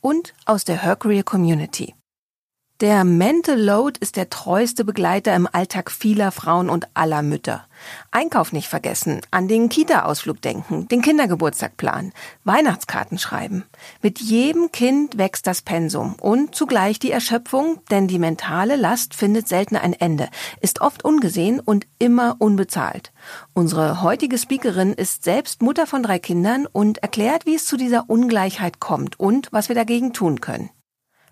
und aus der Her Career Community. Der Mental Load ist der treueste Begleiter im Alltag vieler Frauen und aller Mütter. Einkauf nicht vergessen, an den Kita-Ausflug denken, den Kindergeburtstag planen, Weihnachtskarten schreiben. Mit jedem Kind wächst das Pensum und zugleich die Erschöpfung, denn die mentale Last findet selten ein Ende, ist oft ungesehen und immer unbezahlt. Unsere heutige Speakerin ist selbst Mutter von drei Kindern und erklärt, wie es zu dieser Ungleichheit kommt und was wir dagegen tun können.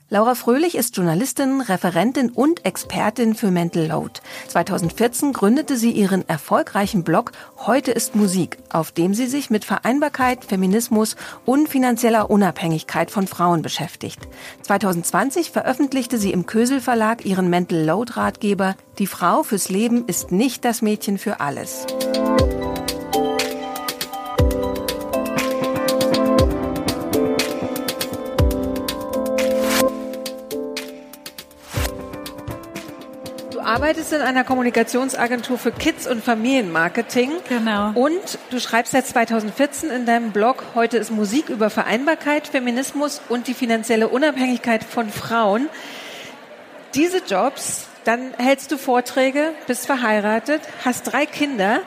Laura Fröhlich ist Journalistin, Referentin und Expertin für Mental Load. 2014 gründete sie ihren erfolgreichen Blog Heute ist Musik, auf dem sie sich mit Vereinbarkeit, Feminismus und finanzieller Unabhängigkeit von Frauen beschäftigt. 2020 veröffentlichte sie im Kösel Verlag ihren Mental Load Ratgeber Die Frau fürs Leben ist nicht das Mädchen für alles. Arbeitest in einer Kommunikationsagentur für Kids- und Familienmarketing. Genau. Und du schreibst seit 2014 in deinem Blog, heute ist Musik über Vereinbarkeit, Feminismus und die finanzielle Unabhängigkeit von Frauen. Diese Jobs, dann hältst du Vorträge, bist verheiratet, hast drei Kinder.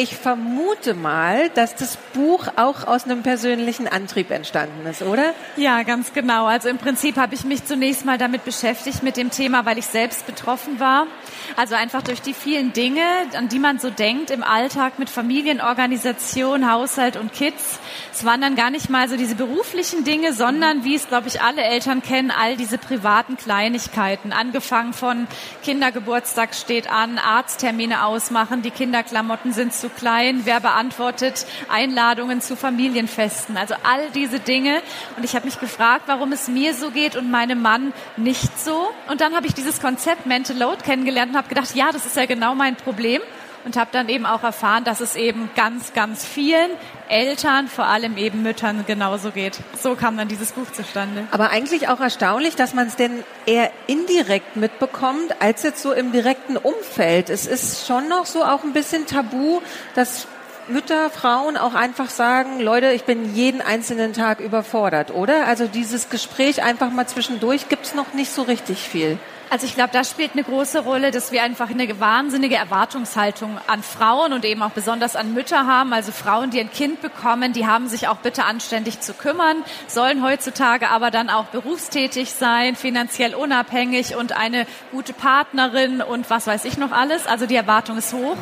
Ich vermute mal, dass das Buch auch aus einem persönlichen Antrieb entstanden ist, oder? Ja, ganz genau. Also im Prinzip habe ich mich zunächst mal damit beschäftigt mit dem Thema, weil ich selbst betroffen war. Also einfach durch die vielen Dinge, an die man so denkt im Alltag mit Familienorganisation, Haushalt und Kids. Es waren dann gar nicht mal so diese beruflichen Dinge, sondern wie es, glaube ich, alle Eltern kennen, all diese privaten Kleinigkeiten. Angefangen von Kindergeburtstag steht an, Arzttermine ausmachen, die Kinderklamotten sind zu klein, wer beantwortet Einladungen zu Familienfesten. Also all diese Dinge. Und ich habe mich gefragt, warum es mir so geht und meinem Mann nicht so. Und dann habe ich dieses Konzept Mental Load kennengelernt und habe gedacht, ja, das ist ja genau mein Problem und habe dann eben auch erfahren, dass es eben ganz, ganz vielen Eltern, vor allem eben Müttern genauso geht. So kam dann dieses Buch zustande. Aber eigentlich auch erstaunlich, dass man es denn eher indirekt mitbekommt, als jetzt so im direkten Umfeld. Es ist schon noch so auch ein bisschen tabu, dass Mütter, Frauen auch einfach sagen, Leute, ich bin jeden einzelnen Tag überfordert, oder? Also dieses Gespräch einfach mal zwischendurch gibt's noch nicht so richtig viel. Also ich glaube, das spielt eine große Rolle, dass wir einfach eine wahnsinnige Erwartungshaltung an Frauen und eben auch besonders an Mütter haben. Also Frauen, die ein Kind bekommen, die haben sich auch bitte anständig zu kümmern, sollen heutzutage aber dann auch berufstätig sein, finanziell unabhängig und eine gute Partnerin und was weiß ich noch alles. Also die Erwartung ist hoch.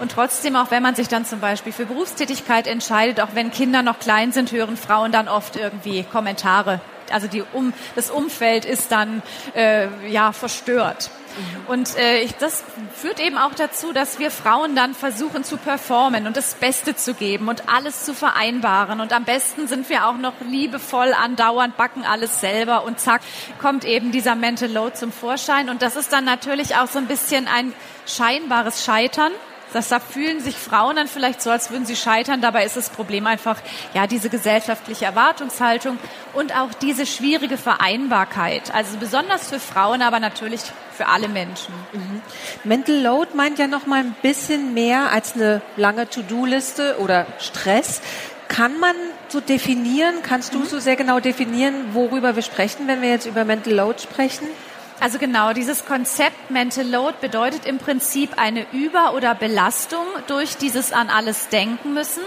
Und trotzdem, auch wenn man sich dann zum Beispiel für Berufstätigkeit entscheidet, auch wenn Kinder noch klein sind, hören Frauen dann oft irgendwie Kommentare also die um, das Umfeld ist dann äh, ja verstört. Mhm. Und äh, ich, das führt eben auch dazu, dass wir Frauen dann versuchen zu performen und das Beste zu geben und alles zu vereinbaren. Und am besten sind wir auch noch liebevoll andauernd, backen alles selber und zack, kommt eben dieser Mental Load zum Vorschein. Und das ist dann natürlich auch so ein bisschen ein scheinbares Scheitern dass da fühlen sich Frauen dann vielleicht so, als würden sie scheitern. Dabei ist das Problem einfach, ja, diese gesellschaftliche Erwartungshaltung und auch diese schwierige Vereinbarkeit. Also besonders für Frauen, aber natürlich für alle Menschen. Mhm. Mental Load meint ja noch mal ein bisschen mehr als eine lange To-Do-Liste oder Stress. Kann man so definieren, kannst du mhm. so sehr genau definieren, worüber wir sprechen, wenn wir jetzt über Mental Load sprechen? Also genau, dieses Konzept Mental Load bedeutet im Prinzip eine Über- oder Belastung durch dieses an alles denken müssen.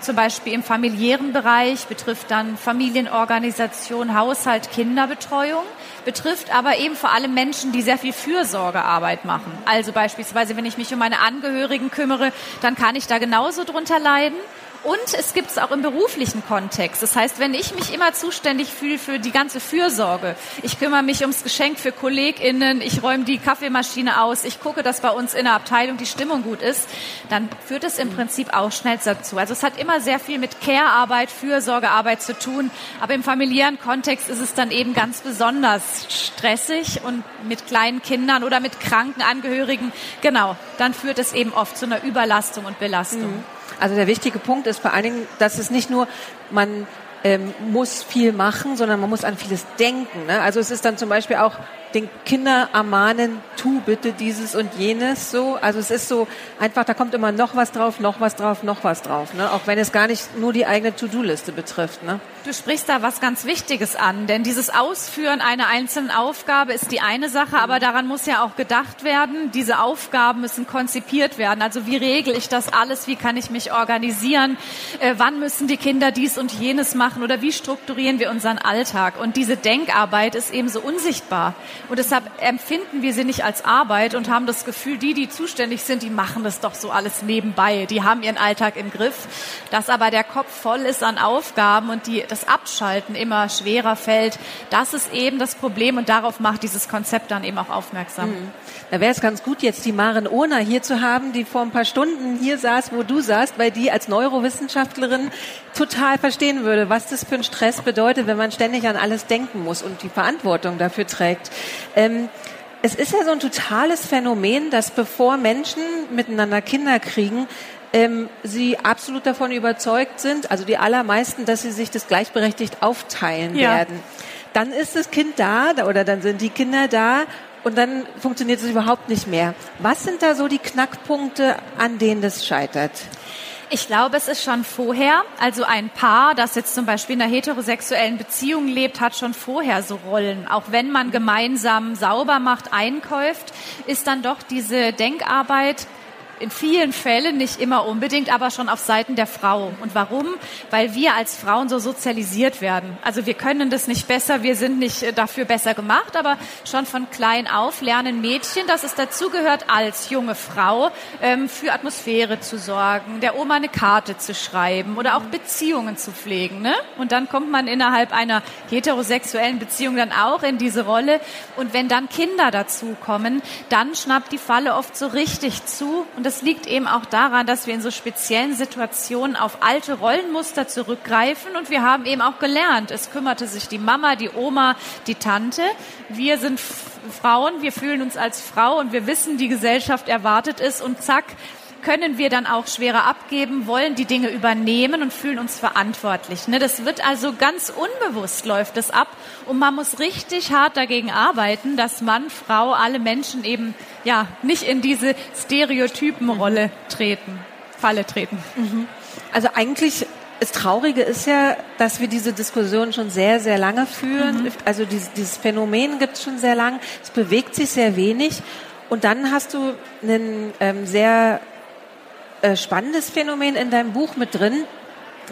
Zum Beispiel im familiären Bereich betrifft dann Familienorganisation, Haushalt, Kinderbetreuung, betrifft aber eben vor allem Menschen, die sehr viel Fürsorgearbeit machen. Also beispielsweise, wenn ich mich um meine Angehörigen kümmere, dann kann ich da genauso drunter leiden. Und es gibt es auch im beruflichen Kontext. Das heißt, wenn ich mich immer zuständig fühle für die ganze Fürsorge, ich kümmere mich ums Geschenk für KollegInnen, ich räume die Kaffeemaschine aus, ich gucke, dass bei uns in der Abteilung die Stimmung gut ist, dann führt es im Prinzip auch schnell dazu. Also es hat immer sehr viel mit Care-Arbeit, Fürsorgearbeit zu tun. Aber im familiären Kontext ist es dann eben ganz besonders stressig und mit kleinen Kindern oder mit kranken Angehörigen. Genau, dann führt es eben oft zu einer Überlastung und Belastung. Mhm. Also der wichtige Punkt ist vor allen Dingen, dass es nicht nur, man ähm, muss viel machen, sondern man muss an vieles denken. Ne? Also es ist dann zum Beispiel auch den Kinder ermahnen, tu bitte dieses und jenes so. Also es ist so einfach, da kommt immer noch was drauf, noch was drauf, noch was drauf. Ne? Auch wenn es gar nicht nur die eigene To-Do-Liste betrifft. Ne? Du sprichst da was ganz Wichtiges an, denn dieses Ausführen einer einzelnen Aufgabe ist die eine Sache, aber daran muss ja auch gedacht werden. Diese Aufgaben müssen konzipiert werden. Also wie regel ich das alles? Wie kann ich mich organisieren? Äh, wann müssen die Kinder dies und jenes machen? Oder wie strukturieren wir unseren Alltag? Und diese Denkarbeit ist eben so unsichtbar. Und deshalb empfinden wir sie nicht als Arbeit und haben das Gefühl, die, die zuständig sind, die machen das doch so alles nebenbei. Die haben ihren Alltag im Griff. Dass aber der Kopf voll ist an Aufgaben und die, das Abschalten immer schwerer fällt, das ist eben das Problem und darauf macht dieses Konzept dann eben auch aufmerksam. Mhm. Da wäre es ganz gut, jetzt die Maren Ohner hier zu haben, die vor ein paar Stunden hier saß, wo du saßt, weil die als Neurowissenschaftlerin total verstehen würde, was das für ein Stress bedeutet, wenn man ständig an alles denken muss und die Verantwortung dafür trägt. Ähm, es ist ja so ein totales Phänomen, dass bevor Menschen miteinander Kinder kriegen, ähm, sie absolut davon überzeugt sind, also die allermeisten, dass sie sich das gleichberechtigt aufteilen ja. werden. Dann ist das Kind da oder dann sind die Kinder da und dann funktioniert es überhaupt nicht mehr. Was sind da so die Knackpunkte, an denen das scheitert? Ich glaube, es ist schon vorher. Also ein Paar, das jetzt zum Beispiel in einer heterosexuellen Beziehung lebt, hat schon vorher so Rollen. Auch wenn man gemeinsam sauber macht, einkäuft, ist dann doch diese Denkarbeit in vielen Fällen, nicht immer unbedingt, aber schon auf Seiten der Frau. Und warum? Weil wir als Frauen so sozialisiert werden. Also wir können das nicht besser, wir sind nicht äh, dafür besser gemacht, aber schon von klein auf lernen Mädchen, dass es dazugehört, als junge Frau ähm, für Atmosphäre zu sorgen, der Oma eine Karte zu schreiben oder auch Beziehungen zu pflegen. Ne? Und dann kommt man innerhalb einer heterosexuellen Beziehung dann auch in diese Rolle. Und wenn dann Kinder dazukommen, dann schnappt die Falle oft so richtig zu und das liegt eben auch daran, dass wir in so speziellen Situationen auf alte Rollenmuster zurückgreifen und wir haben eben auch gelernt, es kümmerte sich die Mama, die Oma, die Tante. Wir sind Frauen, wir fühlen uns als Frau und wir wissen, die Gesellschaft erwartet es und zack, können wir dann auch schwerer abgeben, wollen die Dinge übernehmen und fühlen uns verantwortlich. Ne? Das wird also ganz unbewusst läuft es ab und man muss richtig hart dagegen arbeiten, dass Mann, Frau, alle Menschen eben ja nicht in diese Stereotypenrolle treten, Falle treten. Mhm. Also eigentlich das Traurige ist ja, dass wir diese Diskussion schon sehr, sehr lange führen. Mhm. Also dieses, dieses Phänomen gibt es schon sehr lang. Es bewegt sich sehr wenig. Und dann hast du einen ähm, sehr äh, spannendes Phänomen in deinem Buch mit drin,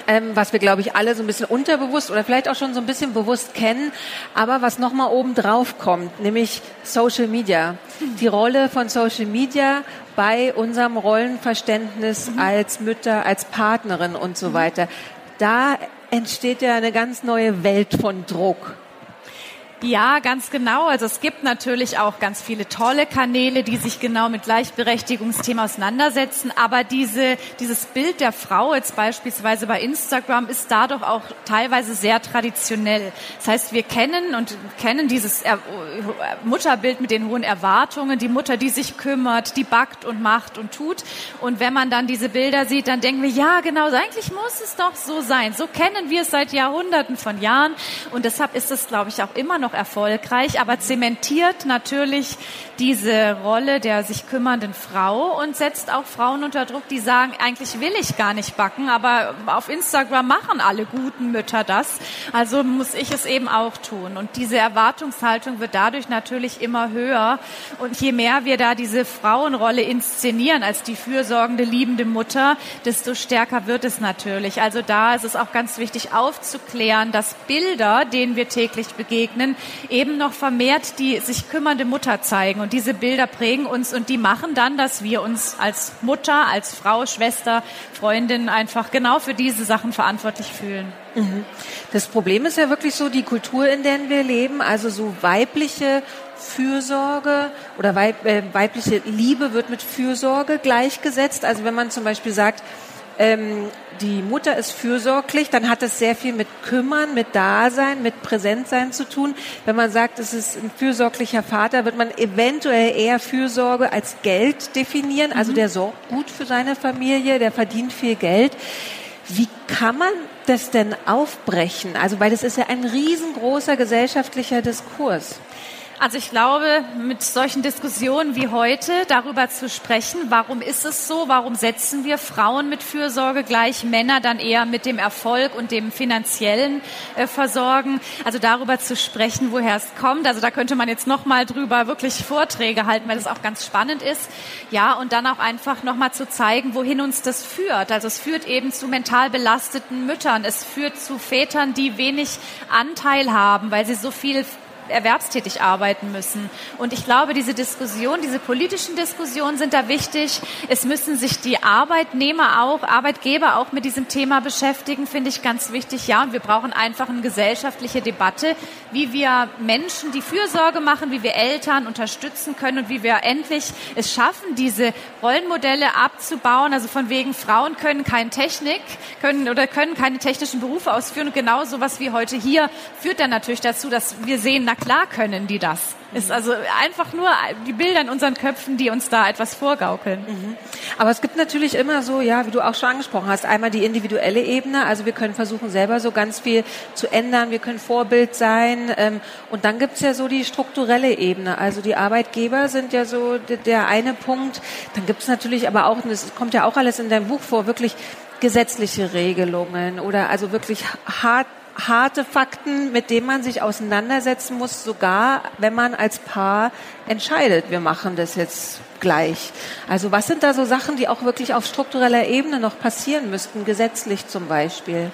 ähm, was wir, glaube ich, alle so ein bisschen unterbewusst oder vielleicht auch schon so ein bisschen bewusst kennen, aber was nochmal oben drauf kommt, nämlich Social Media. Die Rolle von Social Media bei unserem Rollenverständnis mhm. als Mütter, als Partnerin und so mhm. weiter. Da entsteht ja eine ganz neue Welt von Druck. Ja, ganz genau. Also es gibt natürlich auch ganz viele tolle Kanäle, die sich genau mit Gleichberechtigungsthemen auseinandersetzen. Aber diese, dieses Bild der Frau jetzt beispielsweise bei Instagram ist dadurch auch teilweise sehr traditionell. Das heißt, wir kennen und kennen dieses er Mutterbild mit den hohen Erwartungen, die Mutter, die sich kümmert, die backt und macht und tut. Und wenn man dann diese Bilder sieht, dann denken wir, ja, genau, eigentlich muss es doch so sein. So kennen wir es seit Jahrhunderten von Jahren. Und deshalb ist es, glaube ich, auch immer noch noch erfolgreich, aber zementiert natürlich diese Rolle der sich kümmernden Frau und setzt auch Frauen unter Druck, die sagen, eigentlich will ich gar nicht backen, aber auf Instagram machen alle guten Mütter das, also muss ich es eben auch tun. Und diese Erwartungshaltung wird dadurch natürlich immer höher. Und je mehr wir da diese Frauenrolle inszenieren als die fürsorgende, liebende Mutter, desto stärker wird es natürlich. Also da ist es auch ganz wichtig aufzuklären, dass Bilder, denen wir täglich begegnen, eben noch vermehrt die sich kümmernde Mutter zeigen. Und diese Bilder prägen uns und die machen dann, dass wir uns als Mutter, als Frau, Schwester, Freundin einfach genau für diese Sachen verantwortlich fühlen. Mhm. Das Problem ist ja wirklich so die Kultur, in der wir leben, also so weibliche Fürsorge oder weib, äh, weibliche Liebe wird mit Fürsorge gleichgesetzt. Also wenn man zum Beispiel sagt, ähm, die Mutter ist fürsorglich, dann hat es sehr viel mit Kümmern, mit Dasein, mit Präsentsein zu tun. Wenn man sagt, es ist ein fürsorglicher Vater, wird man eventuell eher Fürsorge als Geld definieren. Also mhm. der sorgt gut für seine Familie, der verdient viel Geld. Wie kann man das denn aufbrechen? Also, weil das ist ja ein riesengroßer gesellschaftlicher Diskurs. Also ich glaube, mit solchen Diskussionen wie heute darüber zu sprechen, warum ist es so, warum setzen wir Frauen mit Fürsorge gleich, Männer dann eher mit dem Erfolg und dem finanziellen äh, Versorgen. Also darüber zu sprechen, woher es kommt. Also da könnte man jetzt nochmal drüber wirklich Vorträge halten, weil das auch ganz spannend ist. Ja, und dann auch einfach nochmal zu zeigen, wohin uns das führt. Also es führt eben zu mental belasteten Müttern. Es führt zu Vätern, die wenig Anteil haben, weil sie so viel erwerbstätig arbeiten müssen. Und ich glaube, diese Diskussion, diese politischen Diskussionen sind da wichtig. Es müssen sich die Arbeitnehmer auch, Arbeitgeber auch mit diesem Thema beschäftigen, finde ich ganz wichtig. Ja, und wir brauchen einfach eine gesellschaftliche Debatte, wie wir Menschen, die Fürsorge machen, wie wir Eltern unterstützen können und wie wir endlich es schaffen, diese Rollenmodelle abzubauen. Also von wegen Frauen können keine Technik, können oder können keine technischen Berufe ausführen. Und genau sowas wie heute hier führt dann natürlich dazu, dass wir sehen, na klar können die das. Ist also einfach nur die Bilder in unseren Köpfen, die uns da etwas vorgaukeln. Mhm. Aber es gibt natürlich immer so, ja, wie du auch schon angesprochen hast, einmal die individuelle Ebene. Also wir können versuchen, selber so ganz viel zu ändern. Wir können Vorbild sein. Ähm, und dann gibt's ja so die strukturelle Ebene. Also die Arbeitgeber sind ja so der eine Punkt. Dann gibt's natürlich aber auch, und das kommt ja auch alles in deinem Buch vor, wirklich gesetzliche Regelungen oder also wirklich hart harte Fakten, mit denen man sich auseinandersetzen muss, sogar wenn man als Paar entscheidet, wir machen das jetzt gleich. Also was sind da so Sachen, die auch wirklich auf struktureller Ebene noch passieren müssten, gesetzlich zum Beispiel?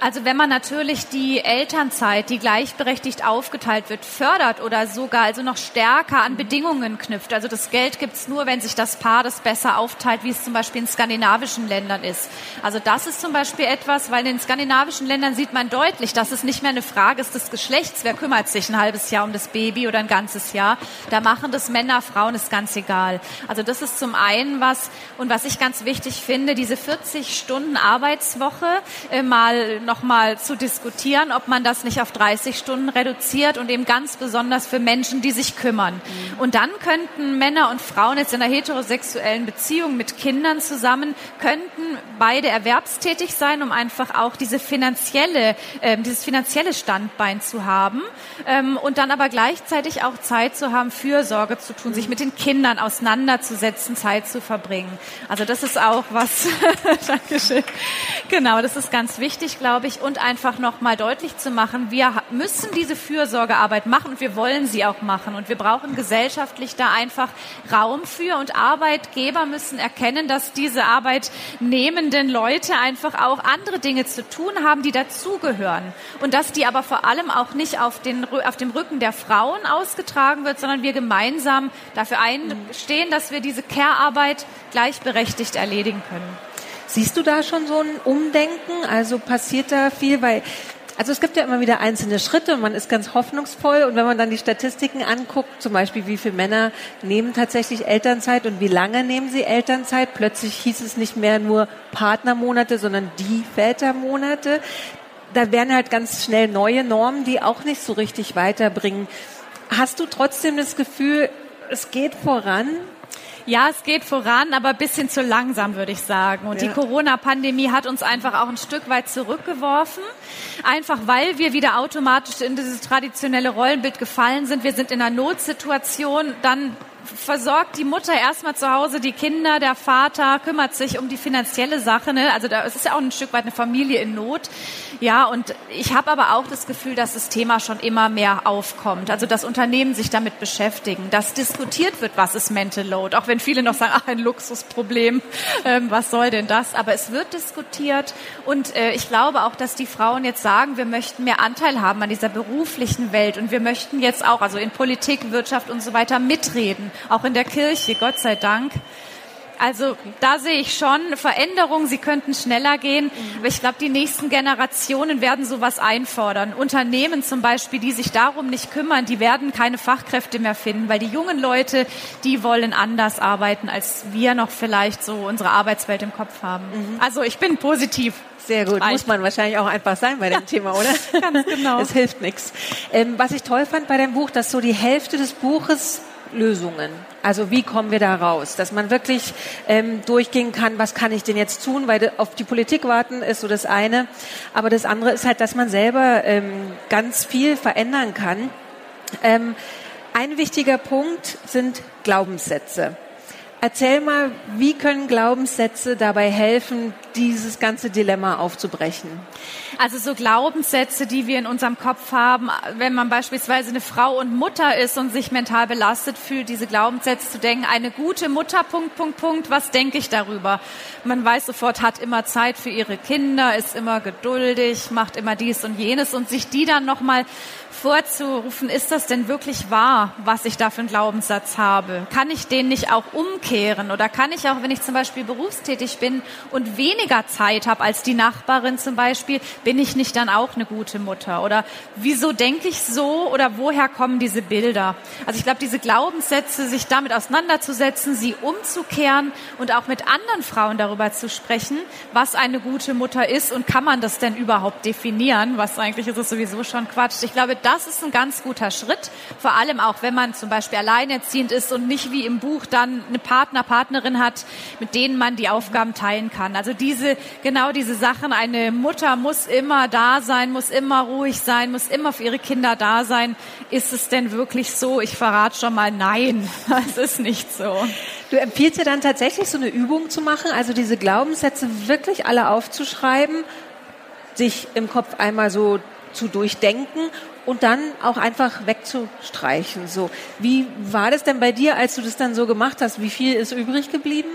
Also wenn man natürlich die Elternzeit, die gleichberechtigt aufgeteilt wird, fördert oder sogar also noch stärker an Bedingungen knüpft. Also das Geld gibt's nur, wenn sich das Paar das besser aufteilt, wie es zum Beispiel in skandinavischen Ländern ist. Also das ist zum Beispiel etwas, weil in den skandinavischen Ländern sieht man deutlich, dass es nicht mehr eine Frage ist des Geschlechts, wer kümmert sich ein halbes Jahr um das Baby oder ein ganzes Jahr. Da machen das Männer, Frauen, ist ganz egal. Also das ist zum einen was, und was ich ganz wichtig finde, diese 40 Stunden Arbeitswoche äh, mal nochmal zu diskutieren, ob man das nicht auf 30 Stunden reduziert und eben ganz besonders für Menschen, die sich kümmern. Mhm. Und dann könnten Männer und Frauen jetzt in einer heterosexuellen Beziehung mit Kindern zusammen, könnten beide erwerbstätig sein, um einfach auch diese finanzielle, äh, dieses finanzielle Standbein zu haben ähm, und dann aber gleichzeitig auch Zeit zu haben, Fürsorge zu tun, mhm. sich mit den Kindern auseinanderzusetzen, Zeit zu verbringen. Also das ist auch was, Dankeschön. Genau, das ist ganz wichtig, glaube ich, und einfach nochmal deutlich zu machen, wir müssen diese Fürsorgearbeit machen und wir wollen sie auch machen. Und wir brauchen gesellschaftlich da einfach Raum für und Arbeitgeber müssen erkennen, dass diese arbeitnehmenden Leute einfach auch andere Dinge zu tun haben, die dazugehören. Und dass die aber vor allem auch nicht auf, den, auf dem Rücken der Frauen ausgetragen wird, sondern wir gemeinsam dafür einstehen, dass wir diese Care-Arbeit gleichberechtigt erledigen können. Siehst du da schon so ein Umdenken? Also passiert da viel, weil also es gibt ja immer wieder einzelne Schritte und man ist ganz hoffnungsvoll. Und wenn man dann die Statistiken anguckt, zum Beispiel wie viele Männer nehmen tatsächlich Elternzeit und wie lange nehmen sie Elternzeit, plötzlich hieß es nicht mehr nur Partnermonate, sondern die Vätermonate. Da werden halt ganz schnell neue Normen, die auch nicht so richtig weiterbringen. Hast du trotzdem das Gefühl, es geht voran? Ja, es geht voran, aber ein bisschen zu langsam, würde ich sagen. Und ja. die Corona-Pandemie hat uns einfach auch ein Stück weit zurückgeworfen. Einfach weil wir wieder automatisch in dieses traditionelle Rollenbild gefallen sind. Wir sind in einer Notsituation, dann versorgt die Mutter erstmal zu Hause die Kinder, der Vater kümmert sich um die finanzielle Sache. Ne? Also da, es ist ja auch ein Stück weit eine Familie in Not. Ja, und ich habe aber auch das Gefühl, dass das Thema schon immer mehr aufkommt. Also dass Unternehmen sich damit beschäftigen, dass diskutiert wird, was ist Mental Load. Auch wenn viele noch sagen, ach, ein Luxusproblem, ähm, was soll denn das? Aber es wird diskutiert und äh, ich glaube auch, dass die Frauen jetzt sagen, wir möchten mehr Anteil haben an dieser beruflichen Welt und wir möchten jetzt auch, also in Politik, Wirtschaft und so weiter mitreden, auch in der Kirche, Gott sei Dank. Also da sehe ich schon Veränderungen. Sie könnten schneller gehen. Aber ich glaube, die nächsten Generationen werden sowas einfordern. Unternehmen zum Beispiel, die sich darum nicht kümmern, die werden keine Fachkräfte mehr finden, weil die jungen Leute, die wollen anders arbeiten, als wir noch vielleicht so unsere Arbeitswelt im Kopf haben. Mhm. Also ich bin positiv. Sehr gut, muss man wahrscheinlich auch einfach sein bei dem ja, Thema, oder? Ganz genau. Es hilft nichts. Ähm, was ich toll fand bei deinem Buch, dass so die Hälfte des Buches Lösungen. Also wie kommen wir da raus? Dass man wirklich ähm, durchgehen kann, was kann ich denn jetzt tun? Weil auf die Politik warten ist so das eine. Aber das andere ist halt, dass man selber ähm, ganz viel verändern kann. Ähm, ein wichtiger Punkt sind Glaubenssätze. Erzähl mal, wie können Glaubenssätze dabei helfen, dieses ganze Dilemma aufzubrechen? Also so Glaubenssätze, die wir in unserem Kopf haben, wenn man beispielsweise eine Frau und Mutter ist und sich mental belastet fühlt, diese Glaubenssätze zu denken, eine gute Mutter, Punkt, Punkt, Punkt, was denke ich darüber? Man weiß sofort, hat immer Zeit für ihre Kinder, ist immer geduldig, macht immer dies und jenes und sich die dann nochmal vorzurufen, ist das denn wirklich wahr, was ich da für einen Glaubenssatz habe? Kann ich den nicht auch umkehren? Oder kann ich auch, wenn ich zum Beispiel berufstätig bin und weniger Zeit habe als die Nachbarin zum Beispiel, bin ich nicht dann auch eine gute Mutter? Oder wieso denke ich so? Oder woher kommen diese Bilder? Also ich glaube, diese Glaubenssätze, sich damit auseinanderzusetzen, sie umzukehren und auch mit anderen Frauen darüber zu sprechen, was eine gute Mutter ist und kann man das denn überhaupt definieren? Was eigentlich ist es sowieso schon Quatsch. Ich glaube, das ist ein ganz guter Schritt. Vor allem auch, wenn man zum Beispiel alleinerziehend ist und nicht wie im Buch dann eine Partner, Partnerin hat, mit denen man die Aufgaben teilen kann. Also diese, genau diese Sachen. Eine Mutter muss immer da sein, muss immer ruhig sein, muss immer für ihre Kinder da sein. Ist es denn wirklich so? Ich verrate schon mal, nein, es ist nicht so. Du empfiehlst dir dann tatsächlich so eine Übung zu machen, also diese Glaubenssätze wirklich alle aufzuschreiben, sich im Kopf einmal so zu durchdenken und dann auch einfach wegzustreichen. So, wie war das denn bei dir, als du das dann so gemacht hast? Wie viel ist übrig geblieben?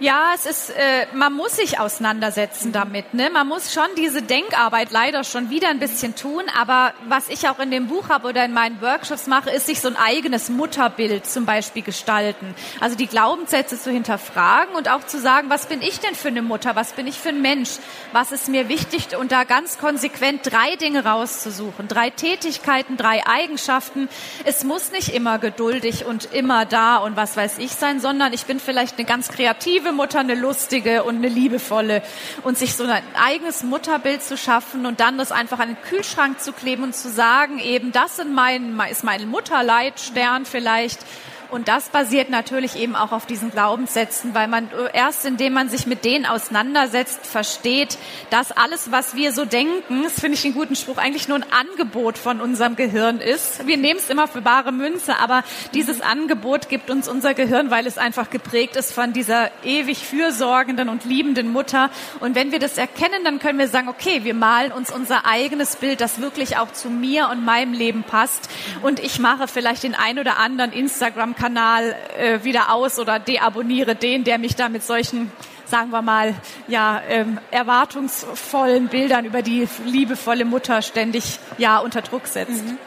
Ja, es ist, äh, man muss sich auseinandersetzen damit. Ne? Man muss schon diese Denkarbeit leider schon wieder ein bisschen tun. Aber was ich auch in dem Buch habe oder in meinen Workshops mache, ist sich so ein eigenes Mutterbild zum Beispiel gestalten. Also die Glaubenssätze zu hinterfragen und auch zu sagen, was bin ich denn für eine Mutter? Was bin ich für ein Mensch? Was ist mir wichtig? Und da ganz konsequent drei Dinge rauszusuchen. Drei Tätigkeiten, drei Eigenschaften. Es muss nicht immer geduldig und immer da und was weiß ich sein, sondern ich bin vielleicht eine ganz kreative liebe Mutter, eine lustige und eine liebevolle. Und sich so ein eigenes Mutterbild zu schaffen und dann das einfach an den Kühlschrank zu kleben und zu sagen, eben das sind mein, ist mein Mutterleitstern vielleicht und das basiert natürlich eben auch auf diesen Glaubenssätzen, weil man erst indem man sich mit denen auseinandersetzt, versteht, dass alles, was wir so denken, das finde ich einen guten Spruch, eigentlich nur ein Angebot von unserem Gehirn ist. Wir nehmen es immer für bare Münze, aber dieses Angebot gibt uns unser Gehirn, weil es einfach geprägt ist von dieser ewig fürsorgenden und liebenden Mutter. Und wenn wir das erkennen, dann können wir sagen, okay, wir malen uns unser eigenes Bild, das wirklich auch zu mir und meinem Leben passt. Und ich mache vielleicht den ein oder anderen Instagram Kanal äh, wieder aus oder deabonniere den, der mich da mit solchen sagen wir mal, ja, ähm, erwartungsvollen Bildern über die liebevolle Mutter ständig ja unter Druck setzt. Mhm.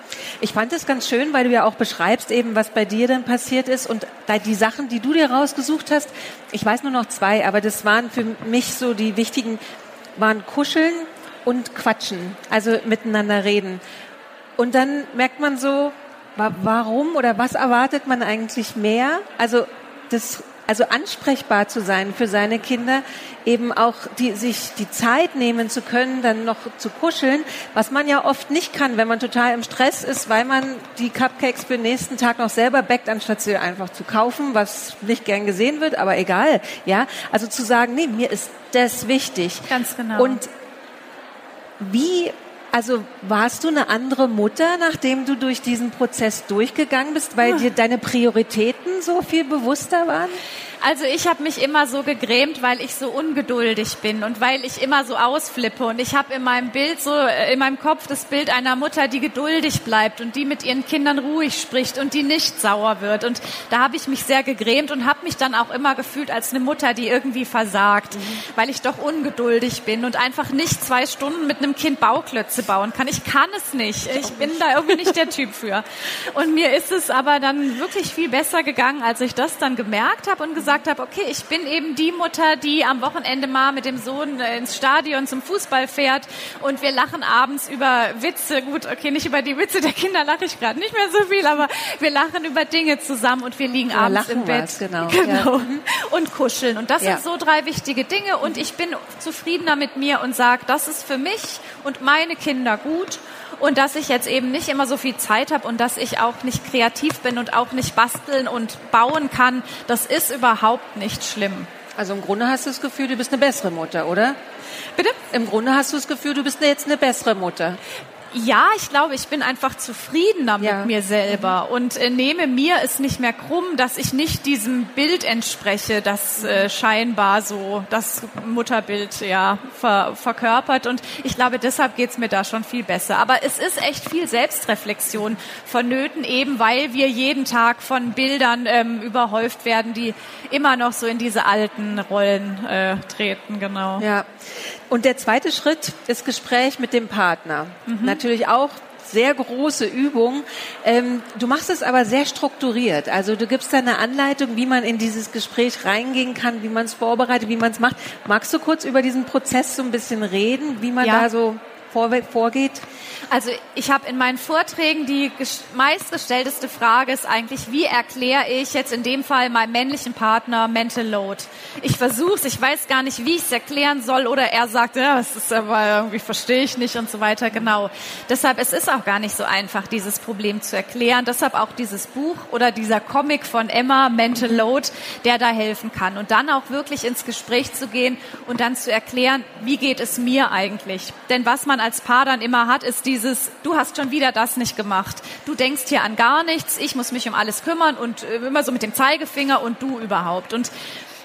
Ich fand es ganz schön, weil du ja auch beschreibst eben, was bei dir dann passiert ist und da die Sachen, die du dir rausgesucht hast. Ich weiß nur noch zwei, aber das waren für mich so die wichtigen, waren Kuscheln und Quatschen, also miteinander reden. Und dann merkt man so, Warum oder was erwartet man eigentlich mehr? Also das also ansprechbar zu sein für seine Kinder, eben auch die, sich die Zeit nehmen zu können, dann noch zu kuscheln, was man ja oft nicht kann, wenn man total im Stress ist, weil man die Cupcakes für den nächsten Tag noch selber backt, anstatt sie einfach zu kaufen, was nicht gern gesehen wird, aber egal, ja. Also zu sagen, nee, mir ist das wichtig. Ganz genau. Und wie Also warst du eine andere Mutter, nachdem du durch diesen Prozess durchgegangen bist, weil dir deine Prioritäten so viel bewusster waren? Also ich habe mich immer so gegrämt, weil ich so ungeduldig bin und weil ich immer so ausflippe. Und ich habe in meinem Bild so, äh, in meinem Kopf das Bild einer Mutter, die geduldig bleibt und die mit ihren Kindern ruhig spricht und die nicht sauer wird. Und da habe ich mich sehr gegrämt und habe mich dann auch immer gefühlt als eine Mutter, die irgendwie versagt, mhm. weil ich doch ungeduldig bin und einfach nicht zwei Stunden mit einem Kind Bauklötze bauen kann. Ich kann es nicht. Ich bin da irgendwie nicht der Typ für. Und mir ist es aber dann wirklich viel besser gegangen, als ich das dann gemerkt habe und gesagt gesagt habe, okay, ich bin eben die Mutter, die am Wochenende mal mit dem Sohn äh, ins Stadion zum Fußball fährt und wir lachen abends über Witze. Gut, okay, nicht über die Witze der Kinder lache ich gerade nicht mehr so viel, aber wir lachen über Dinge zusammen und wir liegen ja, abends im Bett. Was, genau. genau. Ja. Und kuscheln. Und das ja. sind so drei wichtige Dinge und ich bin zufriedener mit mir und sage, das ist für mich und meine Kinder gut und dass ich jetzt eben nicht immer so viel Zeit habe und dass ich auch nicht kreativ bin und auch nicht basteln und bauen kann, das ist überhaupt nicht schlimm. Also im Grunde hast du das Gefühl, du bist eine bessere Mutter, oder? Bitte? Im Grunde hast du das Gefühl, du bist jetzt eine bessere Mutter. Ja, ich glaube, ich bin einfach zufriedener ja. mit mir selber mhm. und äh, nehme mir es nicht mehr krumm, dass ich nicht diesem Bild entspreche, das äh, scheinbar so das Mutterbild ja ver verkörpert. Und ich glaube, deshalb geht's mir da schon viel besser. Aber es ist echt viel Selbstreflexion vonnöten, eben weil wir jeden Tag von Bildern ähm, überhäuft werden, die immer noch so in diese alten Rollen äh, treten. Genau. Ja. Und der zweite Schritt ist Gespräch mit dem Partner. Mhm. Natürlich auch sehr große Übung. Ähm, du machst es aber sehr strukturiert. Also du gibst da eine Anleitung, wie man in dieses Gespräch reingehen kann, wie man es vorbereitet, wie man es macht. Magst du kurz über diesen Prozess so ein bisschen reden, wie man ja. da so vorgeht? Also ich habe in meinen Vorträgen die meistgestellteste Frage ist eigentlich, wie erkläre ich jetzt in dem Fall meinem männlichen Partner Mental Load? Ich versuche ich weiß gar nicht, wie ich es erklären soll oder er sagt, ja, das ist aber irgendwie verstehe ich nicht und so weiter. Genau. Deshalb es ist auch gar nicht so einfach, dieses Problem zu erklären. Deshalb auch dieses Buch oder dieser Comic von Emma Mental Load, der da helfen kann und dann auch wirklich ins Gespräch zu gehen und dann zu erklären, wie geht es mir eigentlich? Denn was man als Paar dann immer hat, ist dieses, du hast schon wieder das nicht gemacht. Du denkst hier an gar nichts, ich muss mich um alles kümmern und äh, immer so mit dem Zeigefinger und du überhaupt. Und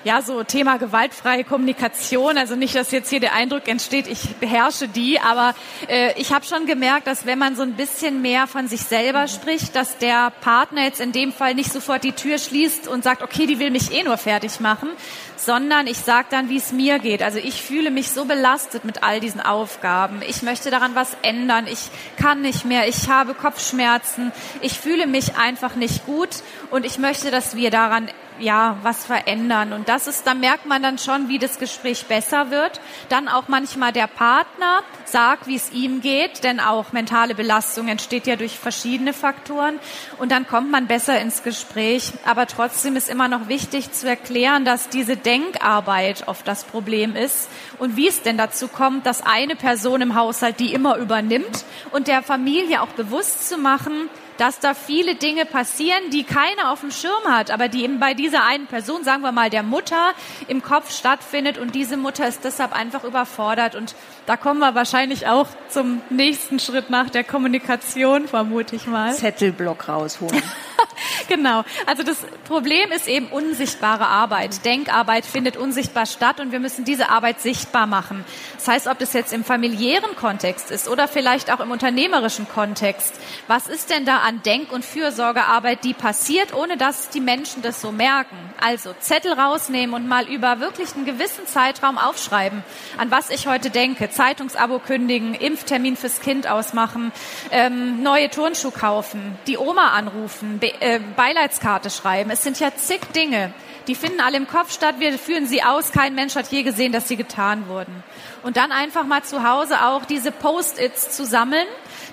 ja, so Thema gewaltfreie Kommunikation. Also nicht, dass jetzt hier der Eindruck entsteht, ich beherrsche die, aber äh, ich habe schon gemerkt, dass wenn man so ein bisschen mehr von sich selber spricht, dass der Partner jetzt in dem Fall nicht sofort die Tür schließt und sagt, okay, die will mich eh nur fertig machen, sondern ich sage dann, wie es mir geht. Also ich fühle mich so belastet mit all diesen Aufgaben. Ich möchte daran was ändern. Ich kann nicht mehr. Ich habe Kopfschmerzen. Ich fühle mich einfach nicht gut und ich möchte, dass wir daran ja, was verändern. Und das ist, da merkt man dann schon, wie das Gespräch besser wird. Dann auch manchmal der Partner sagt, wie es ihm geht, denn auch mentale Belastung entsteht ja durch verschiedene Faktoren. Und dann kommt man besser ins Gespräch. Aber trotzdem ist immer noch wichtig zu erklären, dass diese Denkarbeit oft das Problem ist und wie es denn dazu kommt, dass eine Person im Haushalt die immer übernimmt und der Familie auch bewusst zu machen, dass da viele Dinge passieren, die keiner auf dem Schirm hat, aber die eben bei dieser einen Person, sagen wir mal der Mutter, im Kopf stattfindet und diese Mutter ist deshalb einfach überfordert und da kommen wir wahrscheinlich auch zum nächsten Schritt nach der Kommunikation, vermute ich mal. Zettelblock rausholen. genau. Also das Problem ist eben unsichtbare Arbeit. Denkarbeit findet unsichtbar statt und wir müssen diese Arbeit sichtbar machen. Das heißt, ob das jetzt im familiären Kontext ist oder vielleicht auch im unternehmerischen Kontext. Was ist denn da an Denk- und Fürsorgearbeit, die passiert, ohne dass die Menschen das so merken? Also Zettel rausnehmen und mal über wirklich einen gewissen Zeitraum aufschreiben, an was ich heute denke. Zeitungsabo kündigen, Impftermin fürs Kind ausmachen, ähm, neue Turnschuhe kaufen, die Oma anrufen, Be äh, Beileidskarte schreiben. Es sind ja zig Dinge, die finden alle im Kopf statt. Wir führen sie aus. Kein Mensch hat je gesehen, dass sie getan wurden. Und dann einfach mal zu Hause auch diese Post-its zu sammeln.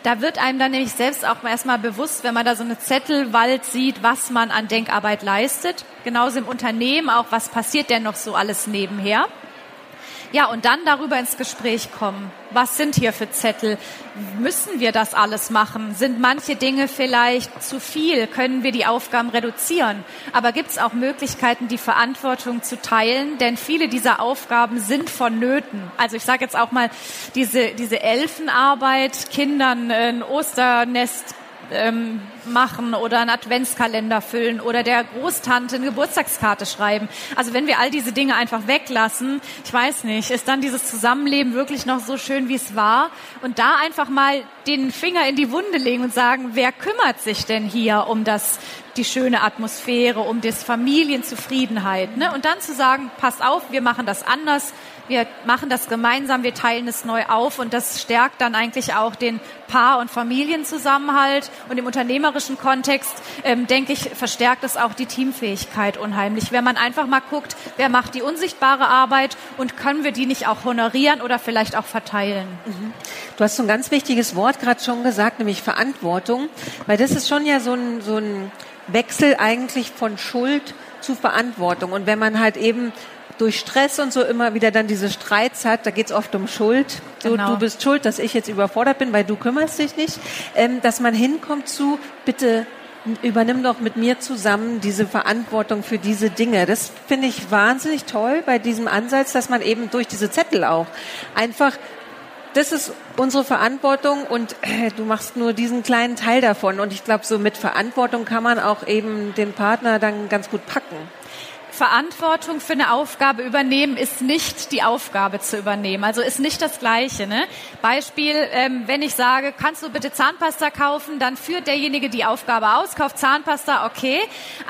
Da wird einem dann nämlich selbst auch erstmal bewusst, wenn man da so eine Zettelwald sieht, was man an Denkarbeit leistet. Genauso im Unternehmen auch, was passiert denn noch so alles nebenher. Ja, und dann darüber ins Gespräch kommen. Was sind hier für Zettel? Müssen wir das alles machen? Sind manche Dinge vielleicht zu viel? Können wir die Aufgaben reduzieren? Aber gibt es auch Möglichkeiten, die Verantwortung zu teilen? Denn viele dieser Aufgaben sind vonnöten. Also ich sage jetzt auch mal, diese, diese Elfenarbeit, Kindern ein Osternest ähm, machen oder einen Adventskalender füllen oder der Großtante eine Geburtstagskarte schreiben. Also wenn wir all diese Dinge einfach weglassen, ich weiß nicht, ist dann dieses Zusammenleben wirklich noch so schön, wie es war? Und da einfach mal den Finger in die Wunde legen und sagen, wer kümmert sich denn hier um das, die schöne Atmosphäre, um das Familienzufriedenheit? Ne? Und dann zu sagen, passt auf, wir machen das anders, wir machen das gemeinsam, wir teilen es neu auf und das stärkt dann eigentlich auch den Paar- und Familienzusammenhalt und im unternehmerischen Kontext, ähm, denke ich, verstärkt es auch die Teamfähigkeit unheimlich. Wenn man einfach mal guckt, wer macht die unsichtbare Arbeit und können wir die nicht auch honorieren oder vielleicht auch verteilen. Mhm. Du hast so ein ganz wichtiges Wort gerade schon gesagt, nämlich Verantwortung, weil das ist schon ja so ein, so ein Wechsel eigentlich von Schuld zu Verantwortung. Und wenn man halt eben durch Stress und so immer wieder dann diese Streits hat, da geht es oft um Schuld. So, genau. du bist schuld, dass ich jetzt überfordert bin, weil du kümmerst dich nicht. Ähm, dass man hinkommt zu, bitte übernimm doch mit mir zusammen diese Verantwortung für diese Dinge. Das finde ich wahnsinnig toll bei diesem Ansatz, dass man eben durch diese Zettel auch einfach das ist unsere Verantwortung und äh, du machst nur diesen kleinen Teil davon. Und ich glaube, so mit Verantwortung kann man auch eben den Partner dann ganz gut packen. Verantwortung für eine Aufgabe übernehmen ist nicht die Aufgabe zu übernehmen. Also ist nicht das Gleiche. Ne? Beispiel, ähm, wenn ich sage, kannst du bitte Zahnpasta kaufen, dann führt derjenige die Aufgabe aus, kauft Zahnpasta, okay.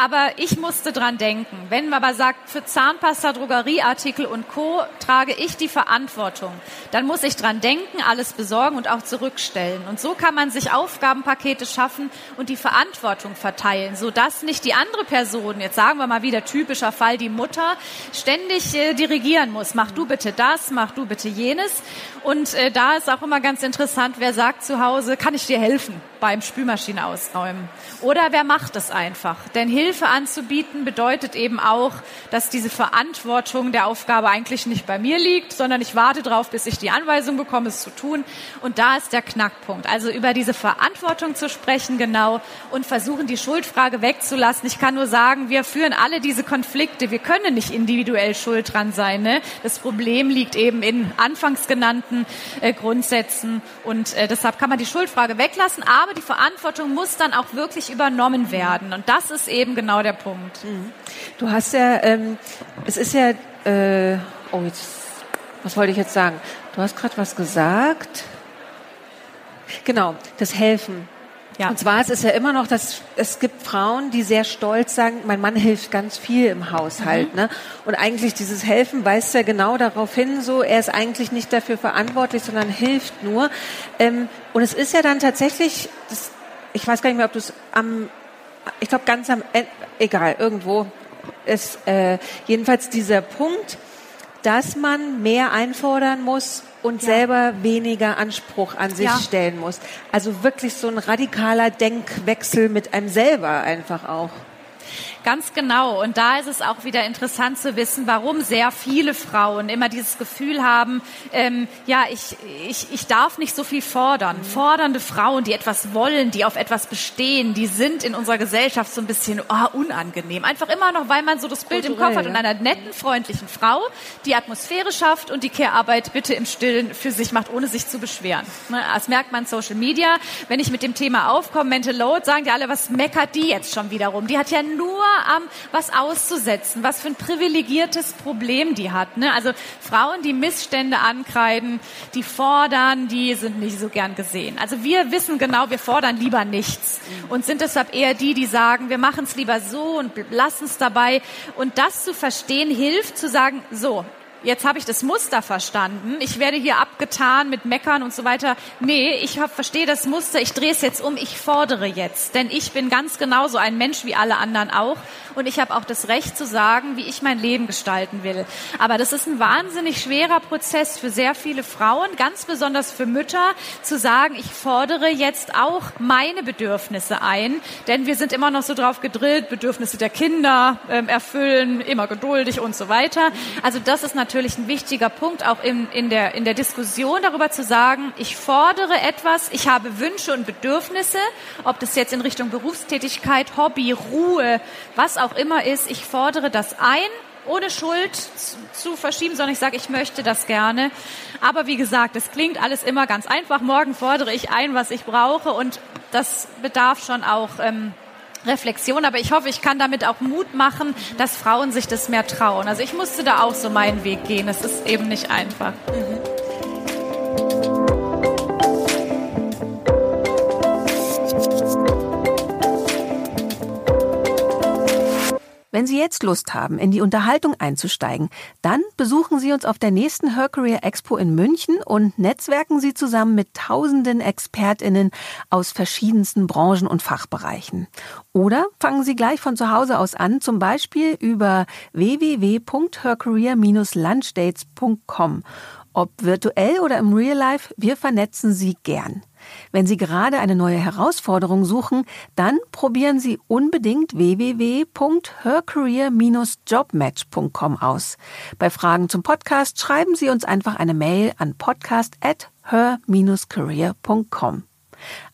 Aber ich musste dran denken. Wenn man aber sagt, für Zahnpasta, Drogerieartikel und Co. trage ich die Verantwortung, dann muss ich dran denken, alles besorgen und auch zurückstellen. Und so kann man sich Aufgabenpakete schaffen und die Verantwortung verteilen, sodass nicht die andere Person, jetzt sagen wir mal wieder typischer Fall die Mutter ständig äh, dirigieren muss. Mach du bitte das, mach du bitte jenes. Und äh, da ist auch immer ganz interessant, wer sagt zu Hause, kann ich dir helfen beim Spülmaschine ausräumen? Oder wer macht es einfach? Denn Hilfe anzubieten bedeutet eben auch, dass diese Verantwortung der Aufgabe eigentlich nicht bei mir liegt, sondern ich warte darauf, bis ich die Anweisung bekomme, es zu tun. Und da ist der Knackpunkt. Also über diese Verantwortung zu sprechen genau und versuchen, die Schuldfrage wegzulassen. Ich kann nur sagen, wir führen alle diese Konflikte. Wir können nicht individuell schuld dran sein. Ne? Das Problem liegt eben in anfangs genannten äh, Grundsätzen und äh, deshalb kann man die Schuldfrage weglassen. Aber die Verantwortung muss dann auch wirklich übernommen werden. Und das ist eben genau der Punkt. Mhm. Du hast ja, ähm, es ist ja, äh, oh jetzt, was wollte ich jetzt sagen? Du hast gerade was gesagt. Genau, das Helfen. Ja. Und zwar es ist ja immer noch, dass es gibt Frauen, die sehr stolz sagen, mein Mann hilft ganz viel im Haushalt. Mhm. Ne? Und eigentlich dieses Helfen weist ja genau darauf hin, so er ist eigentlich nicht dafür verantwortlich, sondern hilft nur. Ähm, und es ist ja dann tatsächlich, das, ich weiß gar nicht mehr, ob du es am, ich glaube ganz am, Ende, egal, irgendwo ist äh, jedenfalls dieser Punkt, dass man mehr einfordern muss und ja. selber weniger Anspruch an sich ja. stellen muss. Also wirklich so ein radikaler Denkwechsel mit einem selber einfach auch. Ganz genau. Und da ist es auch wieder interessant zu wissen, warum sehr viele Frauen immer dieses Gefühl haben, ähm, ja, ich, ich, ich darf nicht so viel fordern. Mhm. Fordernde Frauen, die etwas wollen, die auf etwas bestehen, die sind in unserer Gesellschaft so ein bisschen oh, unangenehm. Einfach immer noch, weil man so das Bild Kulturell, im Kopf hat und einer netten, freundlichen Frau, die Atmosphäre schafft und die Care-Arbeit bitte im Stillen für sich macht, ohne sich zu beschweren. Ne, das merkt man in Social Media. Wenn ich mit dem Thema aufkomme, Mental Load, sagen die alle, was meckert die jetzt schon wiederum? Die hat ja nur am was auszusetzen, was für ein privilegiertes Problem die hat. Ne? Also Frauen, die Missstände ankreiden, die fordern, die sind nicht so gern gesehen. Also wir wissen genau, wir fordern lieber nichts und sind deshalb eher die, die sagen, wir machen es lieber so und lassen es dabei. Und das zu verstehen hilft, zu sagen, so, jetzt habe ich das Muster verstanden. Ich werde hier ab abgetan mit Meckern und so weiter. Nee, ich verstehe das Muster, ich drehe es jetzt um, ich fordere jetzt. Denn ich bin ganz genauso ein Mensch wie alle anderen auch. Und ich habe auch das Recht zu sagen, wie ich mein Leben gestalten will. Aber das ist ein wahnsinnig schwerer Prozess für sehr viele Frauen, ganz besonders für Mütter, zu sagen, ich fordere jetzt auch meine Bedürfnisse ein. Denn wir sind immer noch so drauf gedrillt, Bedürfnisse der Kinder ähm, erfüllen, immer geduldig und so weiter. Also das ist natürlich ein wichtiger Punkt, auch in, in, der, in der Diskussion darüber zu sagen, ich fordere etwas, ich habe Wünsche und Bedürfnisse, ob das jetzt in Richtung Berufstätigkeit, Hobby, Ruhe, was auch immer ist, ich fordere das ein ohne Schuld zu verschieben, sondern ich sage, ich möchte das gerne. Aber wie gesagt, es klingt alles immer ganz einfach. Morgen fordere ich ein, was ich brauche und das bedarf schon auch ähm, Reflexion, aber ich hoffe, ich kann damit auch Mut machen, dass Frauen sich das mehr trauen. Also ich musste da auch so meinen Weg gehen. Es ist eben nicht einfach. Mhm. Wenn Sie jetzt Lust haben, in die Unterhaltung einzusteigen, dann besuchen Sie uns auf der nächsten Her Career Expo in München und netzwerken Sie zusammen mit tausenden ExpertInnen aus verschiedensten Branchen und Fachbereichen. Oder fangen Sie gleich von zu Hause aus an, zum Beispiel über www.hercareer-lunchdates.com. Ob virtuell oder im Real Life, wir vernetzen Sie gern. Wenn Sie gerade eine neue Herausforderung suchen, dann probieren Sie unbedingt www.hercareer-jobmatch.com aus. Bei Fragen zum Podcast schreiben Sie uns einfach eine Mail an podcast@her-career.com.